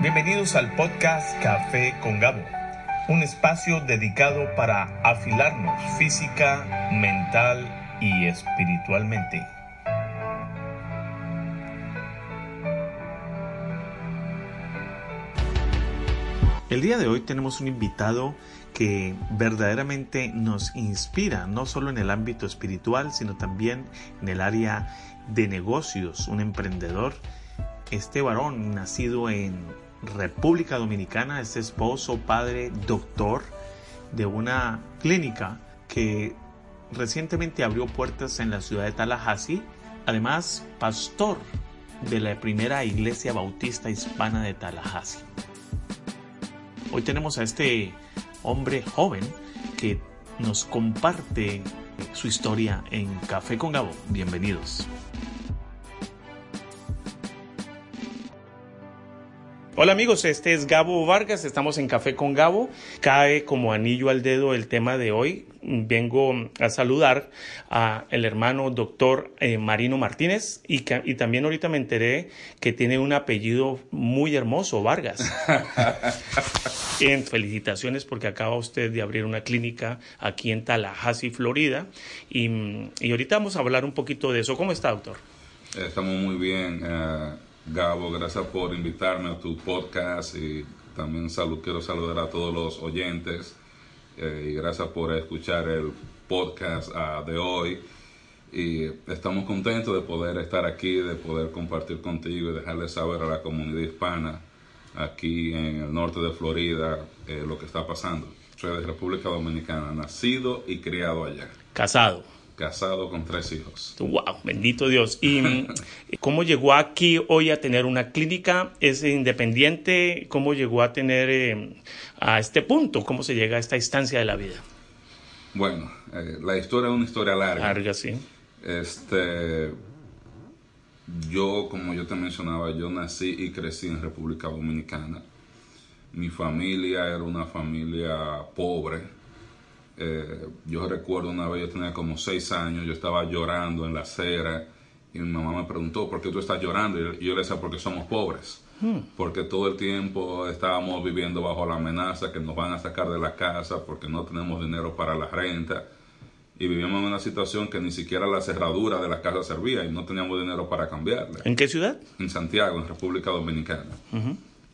Bienvenidos al podcast Café con Gabo, un espacio dedicado para afilarnos física, mental y espiritualmente. El día de hoy tenemos un invitado que verdaderamente nos inspira, no solo en el ámbito espiritual, sino también en el área de negocios, un emprendedor. Este varón, nacido en República Dominicana, es esposo, padre, doctor de una clínica que recientemente abrió puertas en la ciudad de Tallahassee, además pastor de la primera iglesia bautista hispana de Tallahassee. Hoy tenemos a este hombre joven que nos comparte su historia en Café con Gabo. Bienvenidos. Hola amigos, este es Gabo Vargas, estamos en Café con Gabo. Cae como anillo al dedo el tema de hoy. Vengo a saludar a el hermano doctor eh, Marino Martínez y, y, también ahorita me enteré que tiene un apellido muy hermoso, Vargas. felicitaciones porque acaba usted de abrir una clínica aquí en Tallahassee, Florida. Y, y ahorita vamos a hablar un poquito de eso. ¿Cómo está, doctor? Estamos muy bien. Uh Gabo, gracias por invitarme a tu podcast y también salud, quiero saludar a todos los oyentes eh, y gracias por escuchar el podcast uh, de hoy. Y estamos contentos de poder estar aquí, de poder compartir contigo y dejarle saber a la comunidad hispana aquí en el norte de Florida eh, lo que está pasando. Soy de República Dominicana, nacido y criado allá. Casado casado con tres hijos. Wow, bendito Dios. ¿Y cómo llegó aquí hoy a tener una clínica? ¿Es independiente? ¿Cómo llegó a tener eh, a este punto? ¿Cómo se llega a esta instancia de la vida? Bueno, eh, la historia es una historia larga. Larga, sí. Este, yo, como yo te mencionaba, yo nací y crecí en República Dominicana. Mi familia era una familia pobre eh, yo recuerdo una vez, yo tenía como seis años, yo estaba llorando en la acera y mi mamá me preguntó, ¿por qué tú estás llorando? Y yo le decía, porque somos pobres. Hmm. Porque todo el tiempo estábamos viviendo bajo la amenaza que nos van a sacar de la casa porque no tenemos dinero para la renta. Y vivíamos en una situación que ni siquiera la cerradura de la casa servía y no teníamos dinero para cambiarla. ¿En qué ciudad? En Santiago, en República Dominicana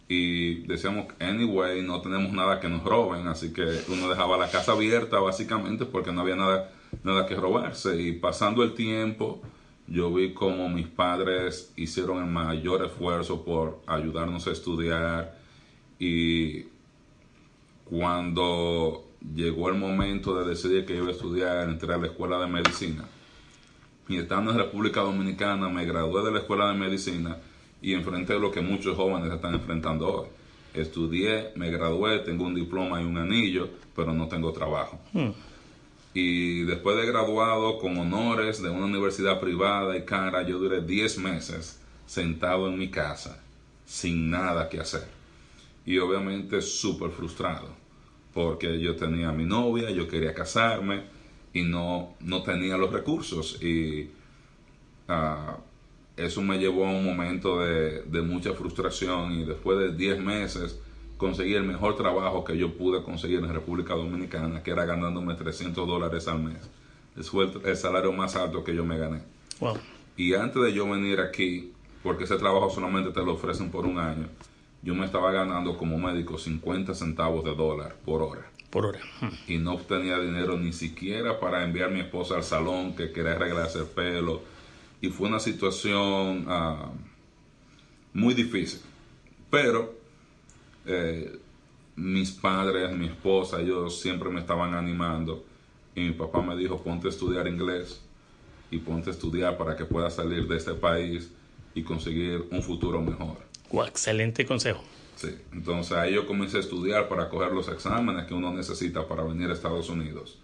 y decíamos, anyway, no tenemos nada que nos roben, así que uno dejaba la casa abierta básicamente porque no había nada, nada que robarse. Y pasando el tiempo, yo vi como mis padres hicieron el mayor esfuerzo por ayudarnos a estudiar y cuando llegó el momento de decidir que iba a estudiar, entré a la escuela de medicina. Y estando en República Dominicana, me gradué de la escuela de medicina y enfrenté lo que muchos jóvenes están enfrentando hoy. Estudié, me gradué, tengo un diploma y un anillo, pero no tengo trabajo. Hmm. Y después de graduado con honores de una universidad privada y cara, yo duré 10 meses sentado en mi casa, sin nada que hacer. Y obviamente súper frustrado, porque yo tenía a mi novia, yo quería casarme y no, no tenía los recursos. Y uh, eso me llevó a un momento de, mucha frustración y después de 10 meses conseguí el mejor trabajo que yo pude conseguir en República Dominicana, que era ganándome 300 dólares al mes. Es fue el, salario más alto que yo me gané. Y antes de yo venir aquí, porque ese trabajo solamente te lo ofrecen por un año, yo me estaba ganando como médico 50 centavos de dólar por hora. Por hora. Y no obtenía dinero ni siquiera para enviar a mi esposa al salón que quería arreglarse el pelo y fue una situación ah, muy difícil. Pero eh, mis padres, mi esposa, ellos siempre me estaban animando y mi papá me dijo, ponte a estudiar inglés y ponte a estudiar para que puedas salir de este país y conseguir un futuro mejor. excelente consejo. Sí, entonces ahí yo comencé a estudiar para coger los exámenes que uno necesita para venir a Estados Unidos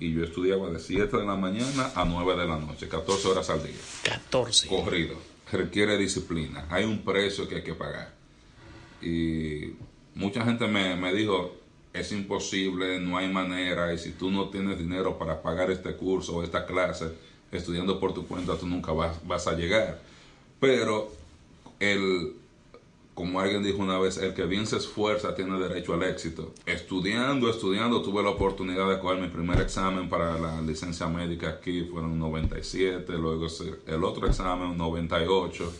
y yo estudiaba de 7 de la mañana a 9 de la noche, 14 horas al día. 14. Corrido. Requiere disciplina. Hay un precio que hay que pagar. Y mucha gente me, me dijo, es imposible, no hay manera, y si tú no tienes dinero para pagar este curso o esta clase, estudiando por tu cuenta, tú nunca vas, vas a llegar. Pero el como alguien dijo una vez, el que bien se esfuerza tiene derecho al éxito. Estudiando, estudiando, tuve la oportunidad de coger mi primer examen para la licencia médica aquí, fueron 97, luego el otro examen 98,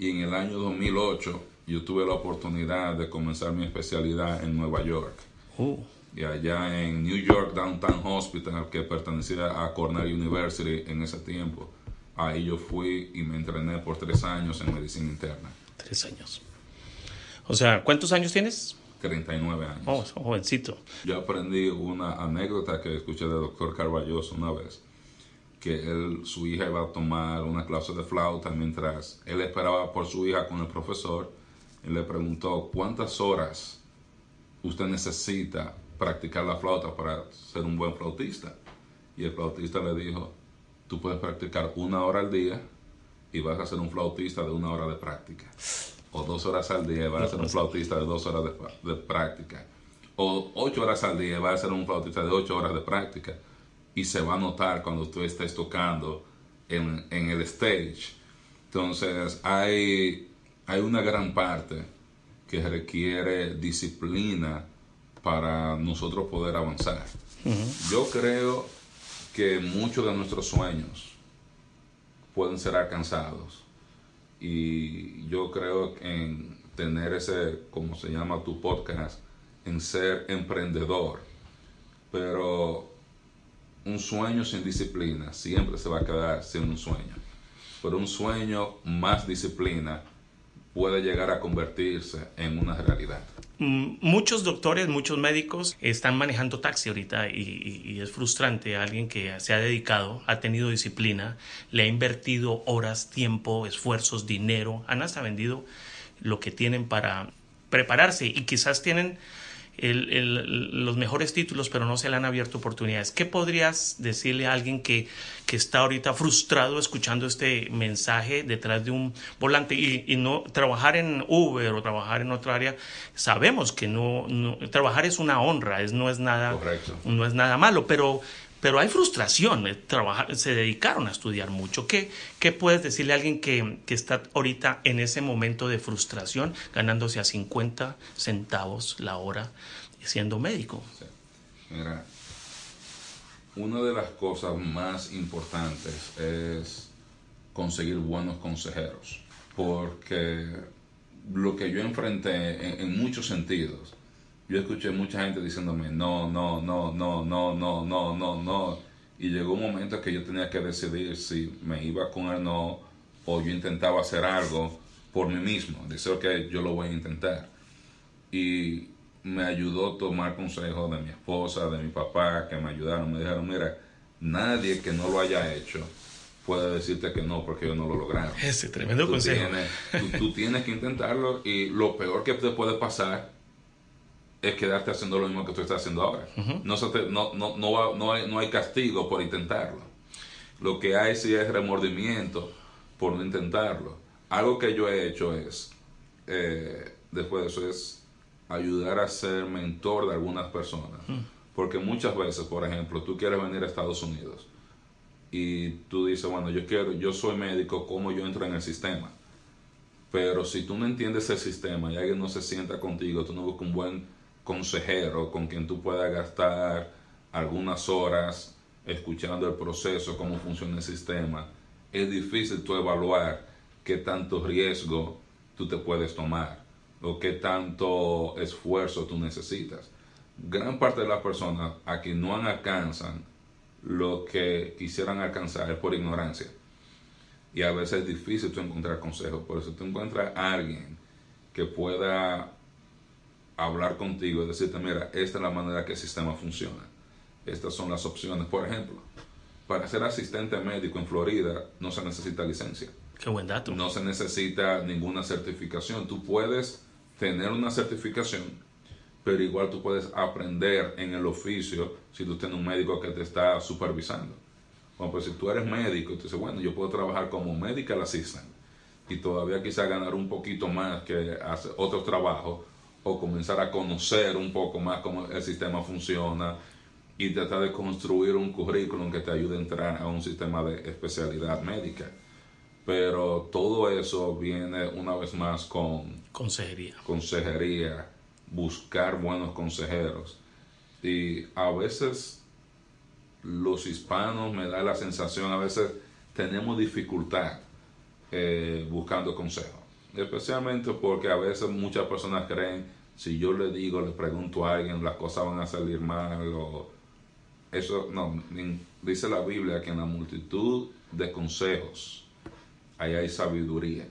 y en el año 2008 yo tuve la oportunidad de comenzar mi especialidad en Nueva York. Uh. Y allá en New York Downtown Hospital, que pertenecía a Cornell University en ese tiempo, ahí yo fui y me entrené por tres años en medicina interna. Tres años. O sea, ¿cuántos años tienes? 39 años. Oh, jovencito. Yo aprendí una anécdota que escuché del doctor Carballoso una vez, que él, su hija iba a tomar una clase de flauta mientras él esperaba por su hija con el profesor. Él le preguntó, ¿cuántas horas usted necesita practicar la flauta para ser un buen flautista? Y el flautista le dijo, tú puedes practicar una hora al día y vas a ser un flautista de una hora de práctica o dos horas al día va a ser un flautista de dos horas de, práctica. O ocho horas al día va a ser un flautista de ocho horas de práctica. Y se va a notar cuando tú estés tocando en, el stage. Entonces hay, hay una gran parte que requiere disciplina para nosotros poder avanzar. Yo creo que muchos de nuestros sueños pueden ser alcanzados y yo creo en tener ese, como se llama tu podcast, en ser emprendedor. Pero un sueño sin disciplina siempre se va a quedar sin un sueño. Pero un sueño más disciplina puede llegar a convertirse en una realidad. Mm, muchos doctores, muchos médicos están manejando taxi ahorita y, es frustrante. Alguien que se ha dedicado, ha tenido disciplina, le ha invertido horas, tiempo, esfuerzos, dinero, han hasta vendido lo que tienen para prepararse y quizás tienen el, los mejores títulos, pero no se le han abierto oportunidades. ¿Qué podrías decirle a alguien que, que está ahorita frustrado escuchando este mensaje detrás de un volante y, no trabajar en Uber o trabajar en otra área? Sabemos que no, trabajar es una honra, es, no, es nada, no es nada malo, pero pero hay frustración. Eh, se dedicaron a estudiar mucho. ¿Qué, qué puedes decirle a alguien que, que, está ahorita en ese momento de frustración, ganándose a 50 centavos la hora siendo médico? Mira, una de las cosas más importantes es conseguir buenos consejeros, porque lo que yo enfrenté en muchos sentidos, yo escuché mucha gente diciéndome no, no, no, no, no, no, no, no, no. Y llegó un momento que yo tenía que decidir si me iba con el no o yo intentaba hacer algo por mí mismo. Decir, que yo lo voy a intentar. Y me ayudó a tomar consejo de mi esposa, de mi papá, que me ayudaron. Me dijeron, mira, nadie que no lo haya hecho puede decirte que no porque yo no lo lograron. Ese tremendo consejo. tú tienes que intentarlo y lo peor que te puede pasar es quedarte haciendo lo mismo que tú estás haciendo ahora. no, no, no, no, no, hay, no hay castigo por intentarlo. Lo que hay sí es remordimiento por no intentarlo. Algo que yo he hecho es, eh, después de eso, es ayudar a ser mentor de algunas personas. Porque muchas veces, por ejemplo, tú quieres venir a Estados Unidos y tú dices, bueno, yo quiero, yo soy médico, ¿cómo yo entro en el sistema? Pero si tú no entiendes el sistema y alguien no se sienta contigo, tú no buscas un buen consejero con quien tú puedas gastar algunas horas escuchando el proceso, cómo funciona el sistema, es difícil tú evaluar qué tanto riesgo tú te puedes tomar o qué tanto esfuerzo tú necesitas. Gran parte de las personas aquí no alcanzan lo que quisieran alcanzar es por ignorancia. Y a veces es difícil tú encontrar consejos. Por eso tú encuentras a alguien que pueda hablar contigo y decirte, mira, esta es la manera que el sistema funciona. Estas son las opciones. Por ejemplo, para ser asistente médico en Florida no se necesita licencia. Qué buen dato. No se necesita ninguna certificación. Tú puedes tener una certificación, pero igual tú puedes aprender en el oficio si tú tienes un médico que te está supervisando. Bueno, pues si tú eres médico, tú dices, bueno, yo puedo trabajar como medical assistant y todavía quizá ganar un poquito más que hacer otros trabajos o comenzar a conocer un poco más cómo el sistema funciona y tratar de construir un currículum que te ayude a entrar a un sistema de especialidad médica. Pero todo eso viene una vez más con consejería. Consejería, buscar buenos consejeros. Y a veces los hispanos me da la sensación, a veces tenemos dificultad eh, buscando consejos. Especialmente porque a veces muchas personas creen, si yo le digo, le pregunto a alguien, las cosas van a salir mal. O eso, no, dice la Biblia que en la multitud de consejos ahí hay sabiduría.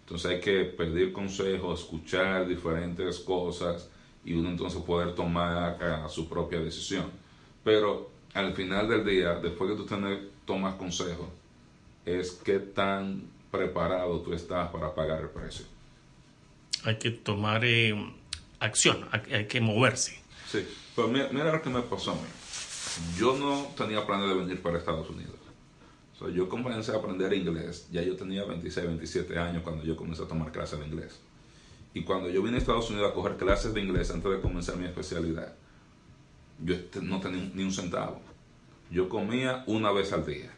Entonces hay que pedir consejos, escuchar diferentes cosas y uno entonces poder tomar uh, su propia decisión. Pero al final del día, después que tú tomas consejos, es qué tan preparado tú estás para pagar el precio. Hay que tomar eh, acción, hay, que moverse. Sí, pero mira, mira, lo que me pasó a mí. Yo no tenía planes de venir para Estados Unidos. yo comencé a aprender inglés, ya yo tenía 26, 27 años cuando yo comencé a tomar clases de inglés. Y cuando yo vine a Estados Unidos a coger clases de inglés antes de comenzar mi especialidad, yo este, no tenía ni un centavo. Yo comía una vez al día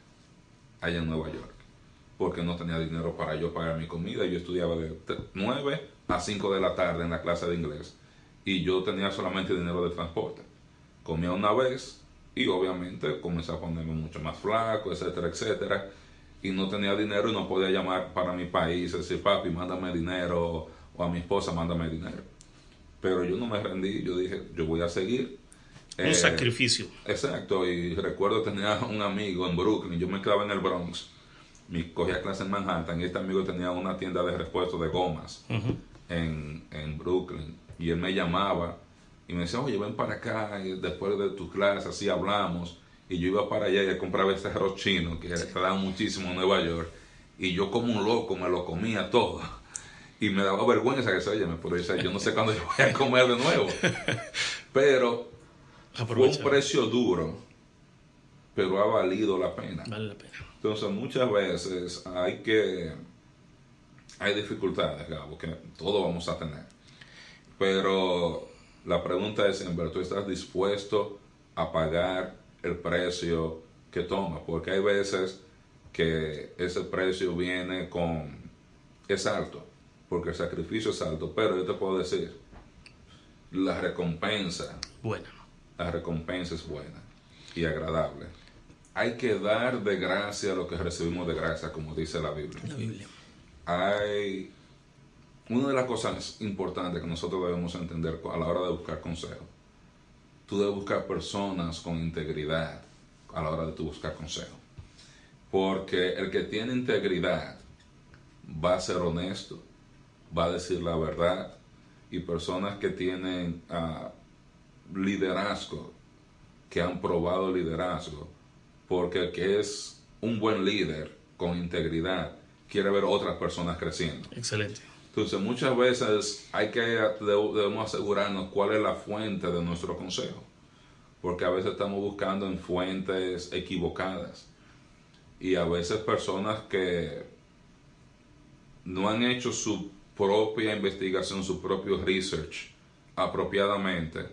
allá en Nueva York, porque no tenía dinero para yo pagar mi comida. Yo estudiaba de 9 a 5 de la tarde en la clase de inglés y yo tenía solamente dinero de transporte. Comía una vez y obviamente comencé a ponerme mucho más flaco, etcétera, etcétera. Y no tenía dinero y no podía llamar para mi país, decir, papi, mándame dinero, o a mi esposa, mándame dinero. Pero yo no me rendí, yo dije, yo voy a seguir un eh, sacrificio. Exacto, y recuerdo tenía un amigo en Brooklyn, yo me quedaba en el Bronx, me cogía clase en Manhattan y este amigo tenía una tienda de repuestos de gomas en, en, Brooklyn y él me llamaba y me decía, oye, ven para acá y después de tu clase, así hablamos. Y yo iba para allá y compraba este arroz chino que se daban muchísimo en Nueva York. Y yo como un loco me lo comía todo. Y me daba vergüenza que se oye, pero yo no sé cuándo yo voy a comer de nuevo. Pero fue un precio duro, pero ha valido la pena. Vale la pena. Entonces, muchas veces hay que. Hay dificultades, Gabo, que todos vamos a tener. Pero la pregunta es: ¿en verdad tú estás dispuesto a pagar el precio que toma? Porque hay veces que ese precio viene con. es alto, porque el sacrificio es alto, pero yo te puedo decir, la recompensa. Buena la recompensa es buena y agradable. Hay que dar de gracia lo que recibimos de gracia, como dice la Biblia. La Biblia. Hay una de las cosas importantes que nosotros debemos entender a la hora de buscar consejo. Tú debes buscar personas con integridad a la hora de buscar consejo. Porque el que tiene integridad va a ser honesto, va a decir la verdad. Y personas que tienen uh, liderazgo, que han probado liderazgo, porque el que es un buen líder con integridad quiere ver otras personas creciendo. Excelente. Entonces muchas veces hay que debemos asegurarnos cuál es la fuente de nuestro consejo, porque a veces estamos buscando en fuentes equivocadas y a veces personas que no han hecho su propia investigación, su propio research apropiadamente,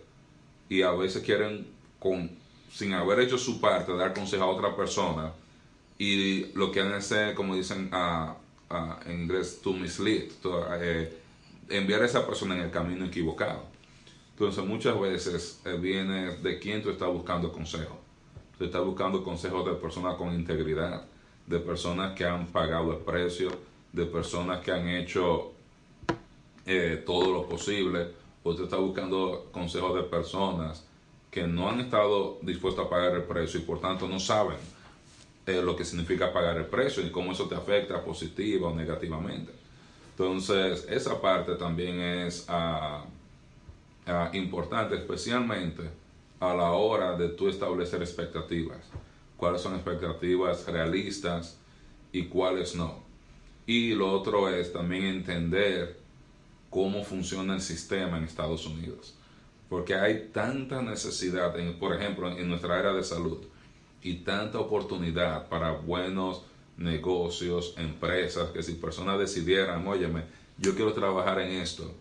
y a veces quieren, con, sin haber hecho su parte, dar consejo a otra persona y lo que han hacer, como dicen en inglés, to mislead, eh, enviar a esa persona en el camino equivocado. Entonces muchas veces eh, viene de quién tú estás buscando consejo. Tú estás buscando consejos de personas con integridad, de personas que han pagado el precio, de personas que han hecho eh, todo lo posible usted está buscando consejos de personas que no han estado dispuestos a pagar el precio y por tanto no saben eh, lo que significa pagar el precio y cómo eso te afecta positiva o negativamente. Entonces, esa parte también es ah, ah, importante, especialmente a la hora de tú establecer expectativas. Cuáles son expectativas realistas y cuáles no. Y lo otro es también entender cómo funciona el sistema en Estados Unidos. Porque hay tanta necesidad, por ejemplo, en nuestra área de salud, y tanta oportunidad para buenos negocios, empresas, que si personas decidieran, óyeme, yo quiero trabajar en esto,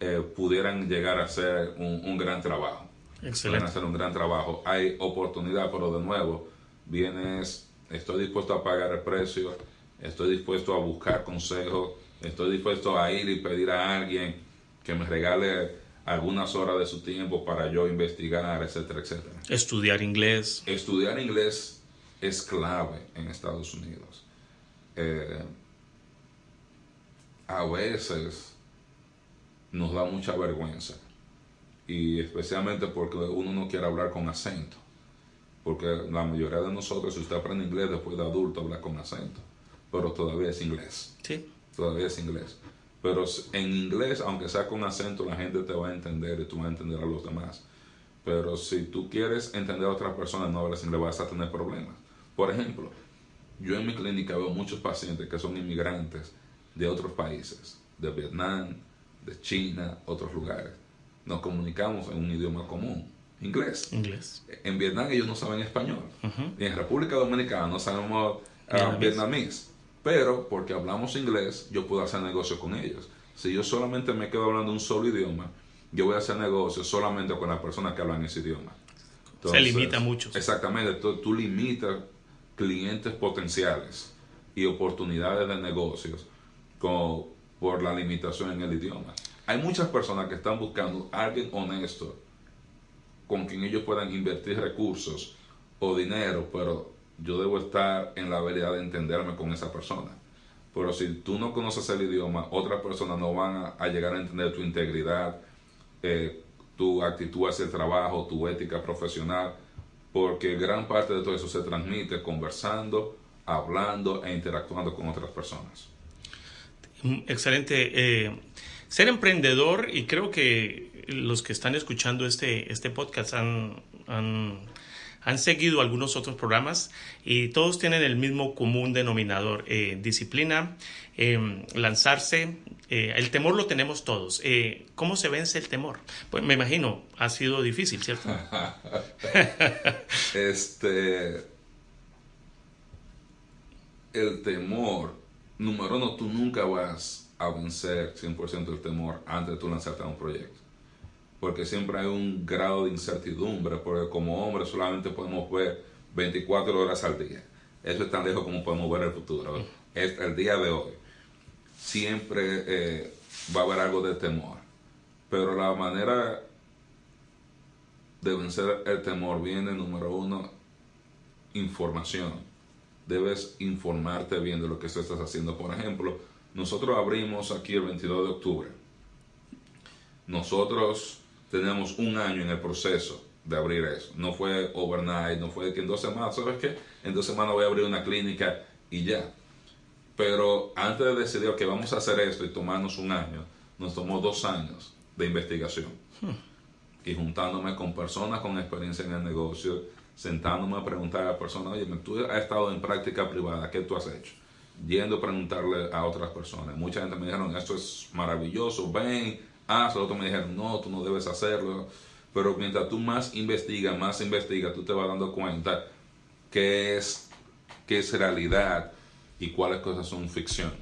eh, pudieran llegar a hacer un, gran trabajo. Excelente. hacer un gran trabajo. Hay oportunidad, pero de nuevo, vienes, estoy dispuesto a pagar el precio estoy dispuesto a buscar consejos, estoy dispuesto a ir y pedir a alguien que me regale algunas horas de su tiempo para yo investigar, etcétera, etcétera. Estudiar inglés. Estudiar inglés es clave en Estados Unidos. Eh, a veces nos da mucha vergüenza y especialmente porque uno no quiere hablar con acento. Porque la mayoría de nosotros, si usted aprende inglés después de adulto, habla con acento. Pero todavía es inglés. Sí. Todavía es inglés. Pero en inglés, aunque sea con acento, la gente te va a entender y tú vas a entender a los demás. Pero si tú quieres entender a otras personas, no hablas inglés, vas a tener problemas. Por ejemplo, yo en mi clínica veo muchos pacientes que son inmigrantes de otros países, de Vietnam, de China, otros lugares. Nos comunicamos en un idioma común, inglés. Inglés. En Vietnam ellos no saben español. Y en República Dominicana no sabemos uh, vietnamés. Pero porque hablamos inglés, yo puedo hacer negocio con ellos. Si yo solamente me quedo hablando un solo idioma, yo voy a hacer negocio solamente con las personas que hablan ese idioma. Se limita mucho. Exactamente, tú, tú limitas clientes potenciales y oportunidades de negocios con, por la limitación en el idioma. Hay muchas personas que están buscando a alguien honesto con quien ellos puedan invertir recursos o dinero, pero yo debo estar en la habilidad de entenderme con esa persona. Pero si tú no conoces el idioma, otras personas no van a, llegar a entender tu integridad, eh, tu actitud hacia el trabajo, tu ética profesional, porque gran parte de todo eso se transmite conversando, hablando e interactuando con otras personas. Excelente. Eh, ser emprendedor, y creo que los que están escuchando este, este podcast han, han seguido algunos otros programas y todos tienen el mismo común denominador, eh, disciplina, em, lanzarse. Eh, el temor lo tenemos todos. ¿Cómo se vence el temor? Pues me imagino, ha sido difícil, ¿cierto? este, el temor número uno, tú nunca vas a vencer 100% el temor antes de lanzarte a un proyecto. Porque siempre hay un grado de incertidumbre, porque como hombres solamente podemos ver 24 horas al día. Eso es tan lejos como podemos ver el futuro. Es el día de hoy. Siempre eh, va a haber algo de temor. Pero la manera de vencer el temor viene, número uno, información debes informarte bien de lo que estás haciendo. Por ejemplo, nosotros abrimos aquí el 22 de octubre. Nosotros tenemos un año en el proceso de abrir eso. No fue overnight, no fue que en dos semanas, ¿sabes qué? En dos semanas voy a abrir una clínica y ya. Pero antes de decidir que vamos a hacer esto y tomarnos un año, nos tomó dos años de investigación. Hmm. Y juntándome con personas con experiencia en el negocio, sentándome a preguntar a la persona, oye, tú has estado en práctica privada, ¿qué tú has hecho? Yendo a preguntarle a otras personas. Mucha gente me dijeron, esto es maravilloso, ven, hazlo. Otros me dijeron, no, tú no debes hacerlo. Pero mientras tú más investigas, más investigas, tú te vas dando cuenta qué es, qué es realidad y cuáles cosas son ficción.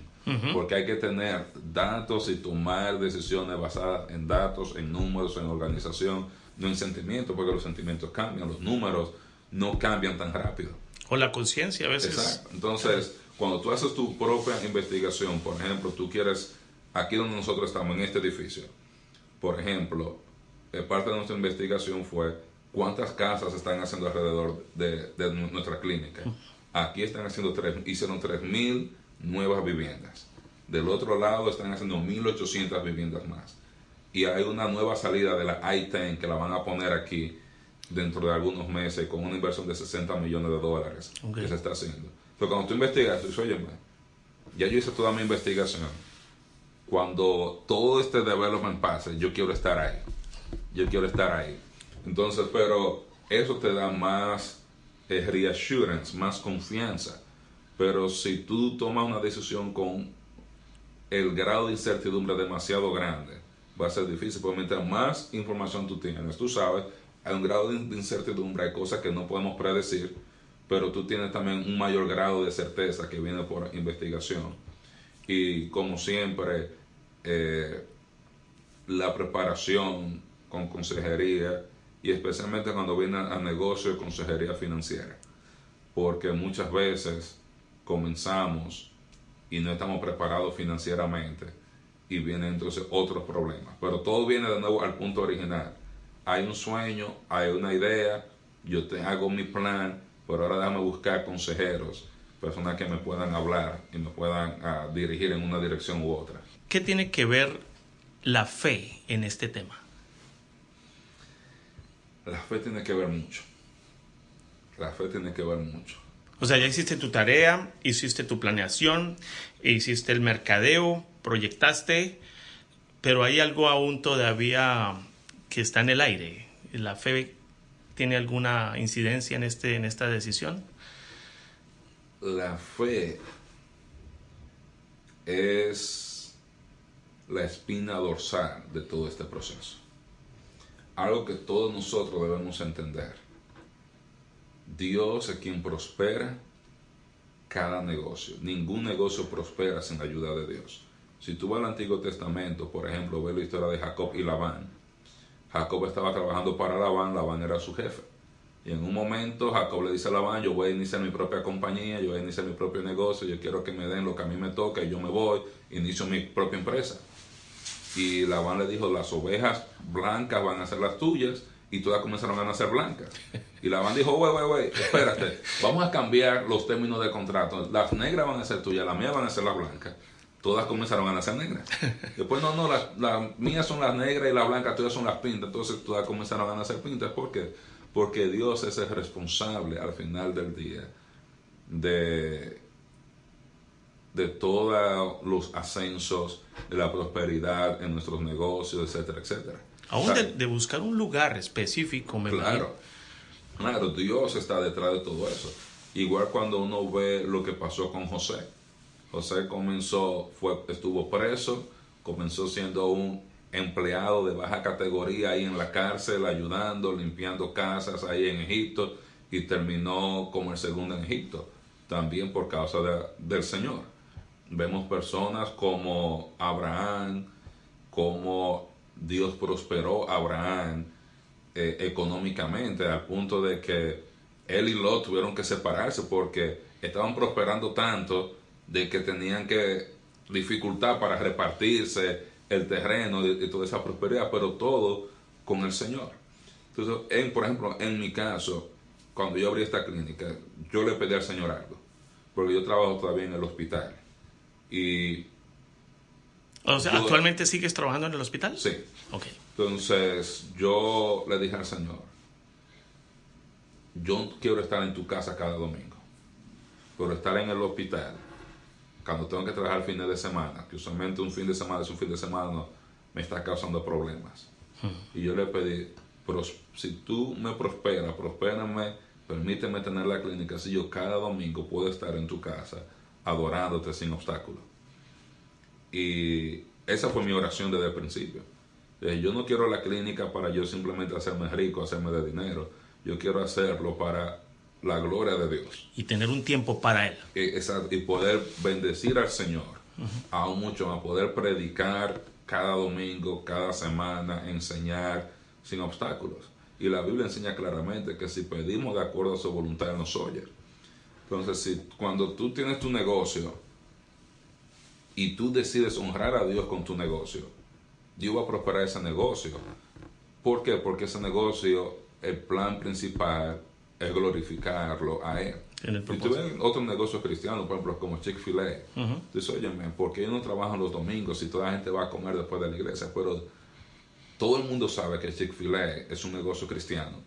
Porque hay que tener datos y tomar decisiones basadas en datos, en números, en organización, no en sentimientos, porque los sentimientos cambian, los números no cambian tan rápido. O la conciencia a veces. Exacto. Entonces, cuando tú haces tu propia investigación, por ejemplo, tú quieres, aquí donde nosotros estamos, en este edificio, por ejemplo, eh, parte de nuestra investigación fue cuántas casas están haciendo alrededor de, nuestra clínica. Aquí están haciendo tres, hicieron 3.000 nuevas viviendas. Del otro lado están haciendo 1.800 viviendas más. Y hay una nueva salida de la I-10 que la van a poner aquí dentro de algunos meses con una inversión de 60 millones de dólares que se está haciendo. Pero cuando tú investigas, tú dices, oye, ya yo hice toda mi investigación. Cuando todo este development pase, yo quiero estar ahí. Yo quiero estar ahí. Entonces, pero eso te da más eh, reassurance, más confianza. Pero si tú tomas una decisión con el grado de incertidumbre demasiado grande, va a ser difícil, porque mientras más información tú tienes, tú sabes hay un grado de incertidumbre, hay cosas que no podemos predecir, pero tú tienes también un mayor grado de certeza que viene por investigación. Y como siempre, eh, la preparación con consejería y especialmente cuando viene a negocio consejería financiera. Porque muchas veces comenzamos y no estamos preparados financieramente y vienen entonces otros problemas. Pero todo viene de nuevo al punto original. Hay un sueño, hay una idea, yo te hago mi plan, pero ahora déjame buscar consejeros, personas que me puedan hablar y me puedan ah, dirigir en una dirección u otra. ¿Qué tiene que ver la fe en este tema? La fe tiene que ver mucho. La fe tiene que ver mucho. O sea, ya hiciste tu tarea, hiciste tu planeación, hiciste el mercadeo, proyectaste, pero hay algo aún todavía que está en el aire. ¿La fe tiene alguna incidencia en, este, en esta decisión? La fe es la espina dorsal de todo este proceso. Algo que todos nosotros debemos entender. Dios es quien prospera cada negocio. Ningún negocio prospera sin la ayuda de Dios. Si tú vas al Antiguo Testamento, por ejemplo, ves la historia de Jacob y Labán. Jacob estaba trabajando para Labán, Labán era su jefe. Y en un momento Jacob le dice a Labán, yo voy a iniciar mi propia compañía, yo voy a iniciar mi propio negocio, yo quiero que me den lo que a mí me toca y yo me voy, inicio mi propia empresa. Y Labán le dijo, las ovejas blancas van a ser las tuyas y todas comenzaron a nacer blancas. Y Labán dijo, wey, wey, wey, espérate, vamos a cambiar los términos de contrato. Las negras van a ser tuyas, las mías van a ser las blancas. Todas comenzaron a nacer negras. Después, no, no, las, mías son las negras y las blancas, todas son las pintas. Entonces, todas comenzaron a nacer pintas. ¿Por qué? Porque Dios es el responsable al final del día de, de todos los ascensos, de la prosperidad en nuestros negocios, etcétera, etcétera. Aún de, de, buscar un lugar específico, me Claro, claro, Dios está detrás de todo eso. Igual cuando uno ve lo que pasó con José. José comenzó, fue, estuvo preso, comenzó siendo un empleado de baja categoría ahí en la cárcel, ayudando, limpiando casas ahí en Egipto, y terminó como el segundo en Egipto, también por causa de, del Señor. Vemos personas como Abraham, como Dios prosperó a Abraham eh, económicamente, al punto de que él y Lot tuvieron que separarse porque estaban prosperando tanto de que tenían que dificultar para repartirse el terreno y, y toda esa prosperidad, pero todo con el Señor. Entonces, en, por ejemplo, en mi caso, cuando yo abrí esta clínica, yo le pedí al Señor algo, porque yo trabajo todavía en el hospital. Y o sea, Yo- ¿actualmente sigues trabajando en el hospital? sí, Ok. entonces yo le dije al Señor, yo quiero estar en tu casa cada domingo, pero estar en el hospital, cuando tengo que trabajar fines de semana, que usualmente un fin de semana es un fin de semana, no, me está causando problemas. Y yo le pedí, "Pros- si tú me prosperas, prospérame, permíteme tener la clínica, si yo cada domingo puedo estar en tu casa adorándote sin obstáculos. Y esa fue mi oración desde el principio. Yo no quiero la clínica para yo simplemente hacerme rico, hacerme de dinero. Yo quiero hacerlo para la gloria de Dios. Y tener un tiempo para él. Y, esa- y poder bendecir al Señor. Aún mucho más, poder predicar cada domingo, cada semana, enseñar sin obstáculos. Y la Biblia enseña claramente que si pedimos de acuerdo a su voluntad, Él nos oye. Entonces, si cuando tú tienes tu negocio y tú decides honrar a Dios con tu negocio, Dios va a prosperar ese negocio. ¿Por qué? Porque ese negocio, el plan principal es glorificarlo a Él. Si tú ves otros negocios cristianos, por ejemplo, como Chick-fil-A, Ujú. dices, oye, ¿por qué no trabajan los domingos si toda la gente va a comer después de la iglesia? Pero todo el mundo sabe que Chick-fil-A es un negocio cristiano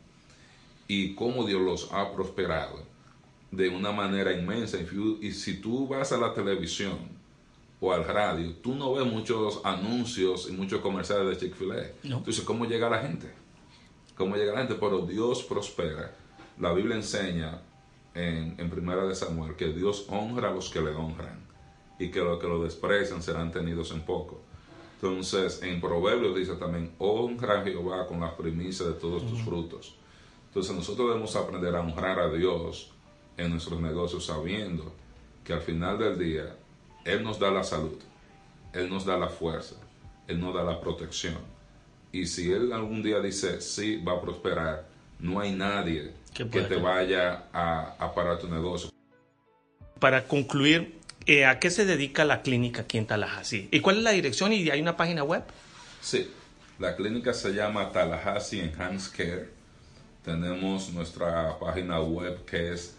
y cómo Dios los ha prosperado de una manera inmensa. Y si- tú vas a la televisión o al radio, tú no ves muchos anuncios y muchos comerciales de Chick-fil-A. No. Entonces, ¿cómo llega la gente? ¿Cómo llega la gente? Pero Dios prospera. La Biblia enseña en, en Primera de Samuel que Dios honra a los que le honran y que los que lo desprecian serán tenidos en poco. Entonces, en Proverbios dice también, honra a Jehová con las primicias de todos tus frutos. Entonces, nosotros debemos aprender a honrar a Dios en nuestros negocios sabiendo que al final del día, Él nos da la salud, Él nos da la fuerza, Él nos da la protección. Y si Él algún día dice, sí, va a prosperar, no hay nadie Que te que- vaya a, a parar tu negocio. Para concluir, Eh, ¿A qué se dedica la clínica aquí en Tallahassee? ¿Y cuál es la dirección? ¿Y hay una página web? Sí, la clínica se llama Tallahassee Enhanced Care. Tenemos nuestra página web que es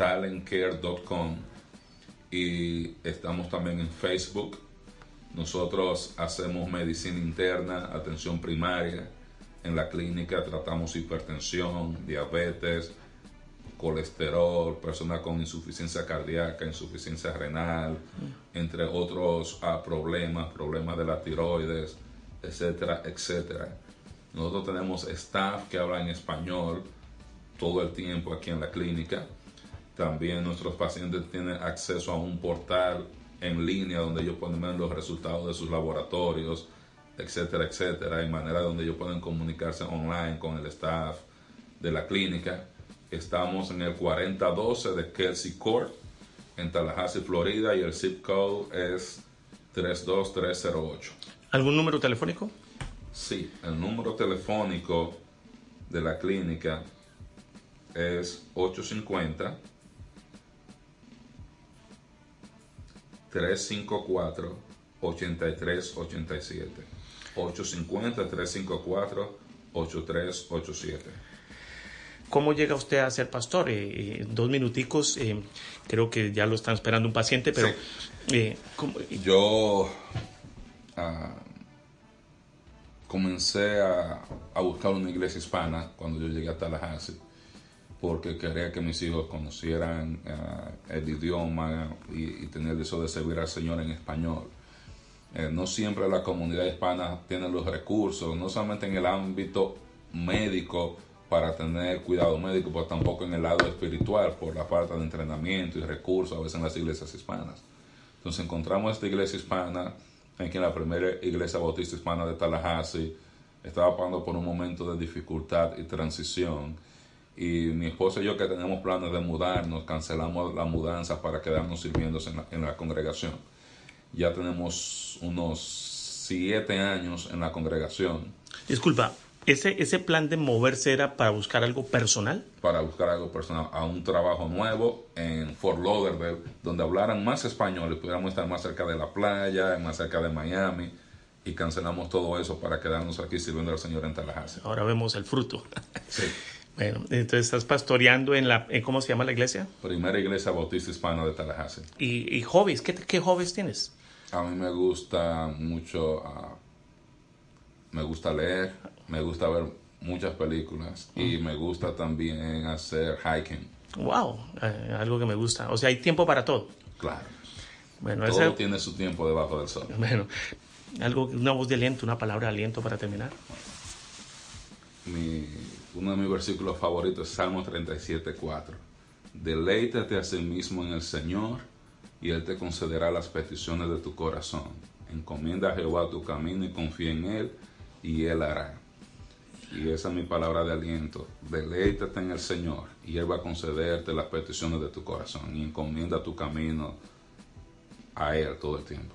talentcare.com y estamos también en Facebook. Nosotros hacemos medicina interna, atención primaria. En la clínica tratamos hipertensión, diabetes, colesterol, personas con insuficiencia cardíaca, insuficiencia renal, entre otros ah, problemas, problemas de la tiroides, etcétera, etcétera. Nosotros tenemos staff que habla en español todo el tiempo aquí en la clínica. También nuestros pacientes tienen acceso a un portal en línea donde ellos pueden ver los resultados de sus laboratorios, etcétera, etcétera, de manera donde ellos pueden comunicarse online con el staff de la clínica. Estamos en el 4012 de Kelsey Court, en Tallahassee, Florida, y el zip code es 32308. ¿Algún número telefónico? Sí, el número telefónico de la clínica es 850 354 8387 850 354 8387 ¿Cómo llega usted a ser pastor? Eh, eh, dos minuticos, eh, creo que ya lo están esperando un paciente, pero... Sí. Yo ah, comencé a, a, buscar una iglesia hispana cuando yo llegué a Tallahassee, porque quería que mis hijos conocieran uh, el idioma y, y, tener deseo de servir al Señor en español. no siempre la comunidad hispana tiene los recursos, no solamente en el ámbito médico, para tener cuidado médico, pero tampoco en el lado espiritual por la falta de entrenamiento y recursos a veces en las iglesias hispanas. Entonces encontramos esta iglesia hispana, en que la primera iglesia bautista hispana de Tallahassee estaba pasando por un momento de dificultad y transición. Y mi esposa y yo que tenemos planes de mudarnos, cancelamos la mudanza para quedarnos sirviendo en la, en la congregación. Ya tenemos unos siete años en la congregación. Disculpa, ese, ese plan de moverse era para buscar algo personal. Para buscar algo personal, a un trabajo nuevo en Fort Lauderdale, donde hablaran más español y pudiéramos estar más cerca de la playa, más cerca de Miami. Y cancelamos todo eso para quedarnos aquí sirviendo al Señor en Tallahassee. Ahora vemos el fruto. Sí. Bueno, entonces estás pastoreando en la, ¿cómo se llama la iglesia? Primera iglesia bautista hispana de Tallahassee. ¿Y, y hobbies? ¿Qué, ¿Qué hobbies tienes? A mí me gusta mucho, uh, me gusta leer, me gusta ver muchas películas y me gusta también hacer hiking. Wow, eh, algo que me gusta. O sea, hay tiempo para todo. Claro. Bueno, todo ese... tiene su tiempo debajo del sol. Bueno, algo, una voz de aliento, una palabra de aliento para terminar. Mi, uno de mis versículos favoritos es Salmo 37, 4. Deleítate a sí mismo en el Señor y Él te concederá las peticiones de tu corazón. Encomienda a Jehová tu camino y confía en Él y Él hará. Y esa es mi palabra de aliento. Deleítate en el Señor y Él va a concederte las peticiones de tu corazón y encomienda tu camino a Él todo el tiempo.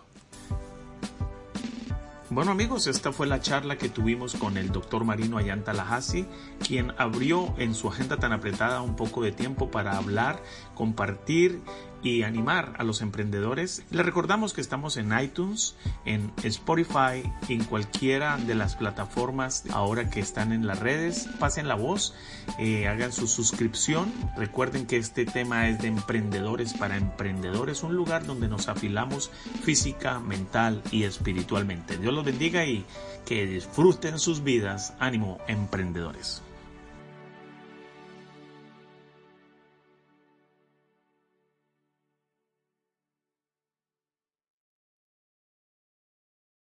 Bueno amigos, esta fue la charla que tuvimos con el doctor Marino Ayanta Lajasi, quien abrió en su agenda tan apretada un poco de tiempo para hablar, compartir y animar a los emprendedores. Les recordamos que estamos en iTunes, en Spotify, en cualquiera de las plataformas ahora que están en las redes. Pasen la voz, eh, hagan su suscripción. Recuerden que este tema es de emprendedores para emprendedores, un lugar donde nos afilamos física, mental y espiritualmente. Dios los bendiga y que disfruten sus vidas. Ánimo, emprendedores.